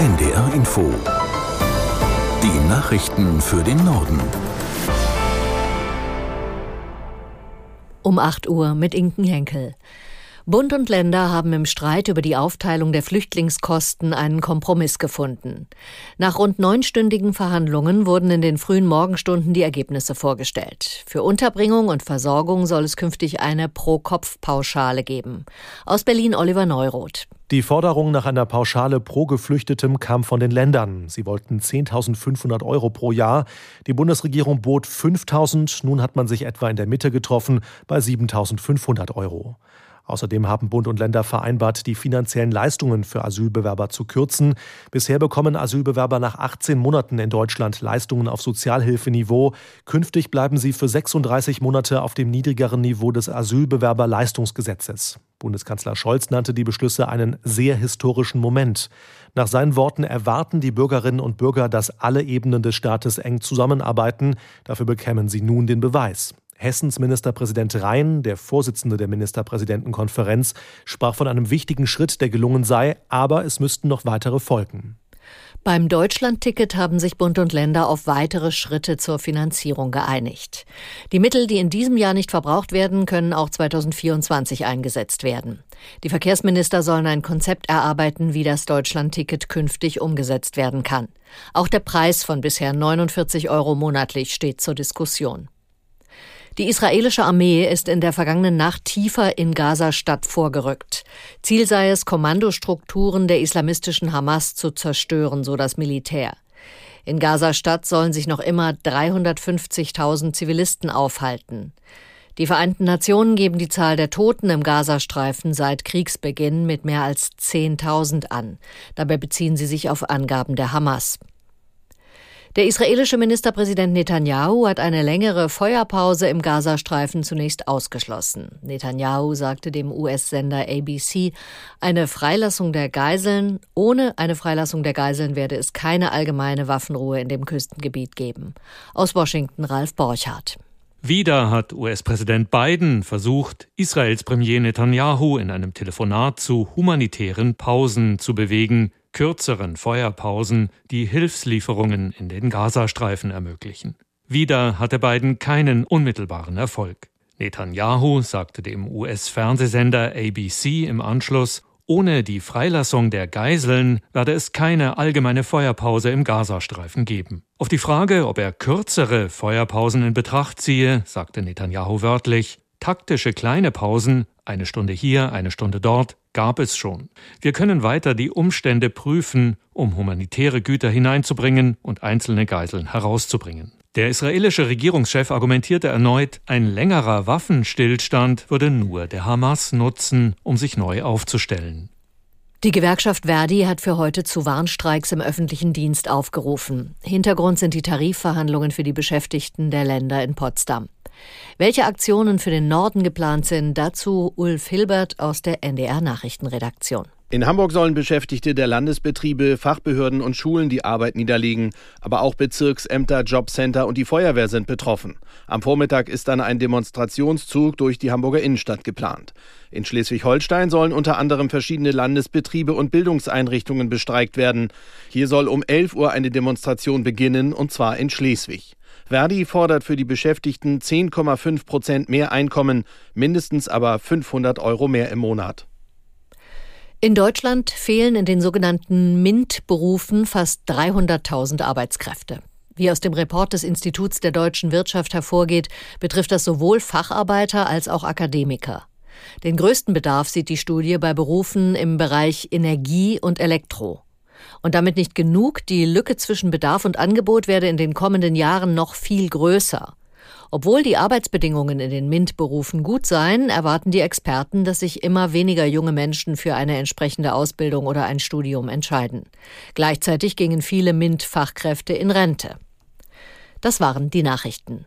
NDR Info. Die Nachrichten für den Norden. Um 8 Uhr mit Inken Henkel. Bund und Länder haben im Streit über die Aufteilung der Flüchtlingskosten einen Kompromiss gefunden. Nach rund neunstündigen Verhandlungen wurden in den frühen Morgenstunden die Ergebnisse vorgestellt. Für Unterbringung und Versorgung soll es künftig eine Pro-Kopf-Pauschale geben. Aus Berlin Oliver Neuroth. Die Forderung nach einer Pauschale pro Geflüchtetem kam von den Ländern. Sie wollten 10.500 Euro pro Jahr. Die Bundesregierung bot 5.000. Nun hat man sich etwa in der Mitte getroffen bei 7.500 Euro. Außerdem haben Bund und Länder vereinbart, die finanziellen Leistungen für Asylbewerber zu kürzen. Bisher bekommen Asylbewerber nach 18 Monaten in Deutschland Leistungen auf Sozialhilfeniveau. Künftig bleiben sie für 36 Monate auf dem niedrigeren Niveau des Asylbewerberleistungsgesetzes. Bundeskanzler Scholz nannte die Beschlüsse einen sehr historischen Moment. Nach seinen Worten erwarten die Bürgerinnen und Bürger, dass alle Ebenen des Staates eng zusammenarbeiten. Dafür bekämen sie nun den Beweis. Hessens Ministerpräsident Rhein, der Vorsitzende der Ministerpräsidentenkonferenz, sprach von einem wichtigen Schritt, der gelungen sei, aber es müssten noch weitere folgen. Beim Deutschlandticket haben sich Bund und Länder auf weitere Schritte zur Finanzierung geeinigt. Die Mittel, die in diesem Jahr nicht verbraucht werden, können auch 2024 eingesetzt werden. Die Verkehrsminister sollen ein Konzept erarbeiten, wie das Deutschlandticket künftig umgesetzt werden kann. Auch der Preis von bisher 49 Euro monatlich steht zur Diskussion. Die israelische Armee ist in der vergangenen Nacht tiefer in Gaza-Stadt vorgerückt. Ziel sei es, Kommandostrukturen der islamistischen Hamas zu zerstören, so das Militär. In Gaza-Stadt sollen sich noch immer 350.000 Zivilisten aufhalten. Die Vereinten Nationen geben die Zahl der Toten im Gazastreifen seit Kriegsbeginn mit mehr als 10.000 an. Dabei beziehen sie sich auf Angaben der Hamas. Der israelische Ministerpräsident Netanyahu hat eine längere Feuerpause im Gazastreifen zunächst ausgeschlossen. Netanyahu sagte dem US-Sender ABC, eine Freilassung der Geiseln, ohne eine Freilassung der Geiseln werde es keine allgemeine Waffenruhe in dem Küstengebiet geben. Aus Washington Ralf Borchardt. Wieder hat US-Präsident Biden versucht, Israels Premier Netanyahu in einem Telefonat zu humanitären Pausen zu bewegen kürzeren Feuerpausen die Hilfslieferungen in den Gazastreifen ermöglichen. Wieder hatte Biden keinen unmittelbaren Erfolg. Netanyahu sagte dem US-Fernsehsender ABC im Anschluss, ohne die Freilassung der Geiseln werde es keine allgemeine Feuerpause im Gazastreifen geben. Auf die Frage, ob er kürzere Feuerpausen in Betracht ziehe, sagte Netanyahu wörtlich, taktische kleine Pausen, eine Stunde hier, eine Stunde dort, gab es schon. Wir können weiter die Umstände prüfen, um humanitäre Güter hineinzubringen und einzelne Geiseln herauszubringen. Der israelische Regierungschef argumentierte erneut, ein längerer Waffenstillstand würde nur der Hamas nutzen, um sich neu aufzustellen. Die Gewerkschaft Verdi hat für heute zu Warnstreiks im öffentlichen Dienst aufgerufen. Hintergrund sind die Tarifverhandlungen für die Beschäftigten der Länder in Potsdam. Welche Aktionen für den Norden geplant sind, dazu Ulf Hilbert aus der NDR Nachrichtenredaktion. In Hamburg sollen Beschäftigte der Landesbetriebe, Fachbehörden und Schulen die Arbeit niederlegen. Aber auch Bezirksämter, Jobcenter und die Feuerwehr sind betroffen. Am Vormittag ist dann ein Demonstrationszug durch die Hamburger Innenstadt geplant. In Schleswig-Holstein sollen unter anderem verschiedene Landesbetriebe und Bildungseinrichtungen bestreikt werden. Hier soll um 11 Uhr eine Demonstration beginnen, und zwar in Schleswig. Verdi fordert für die Beschäftigten 10,5 Prozent mehr Einkommen, mindestens aber 500 Euro mehr im Monat. In Deutschland fehlen in den sogenannten MINT-Berufen fast 300.000 Arbeitskräfte. Wie aus dem Report des Instituts der deutschen Wirtschaft hervorgeht, betrifft das sowohl Facharbeiter als auch Akademiker. Den größten Bedarf sieht die Studie bei Berufen im Bereich Energie und Elektro. Und damit nicht genug, die Lücke zwischen Bedarf und Angebot werde in den kommenden Jahren noch viel größer. Obwohl die Arbeitsbedingungen in den MINT-Berufen gut seien, erwarten die Experten, dass sich immer weniger junge Menschen für eine entsprechende Ausbildung oder ein Studium entscheiden. Gleichzeitig gingen viele MINT-Fachkräfte in Rente. Das waren die Nachrichten.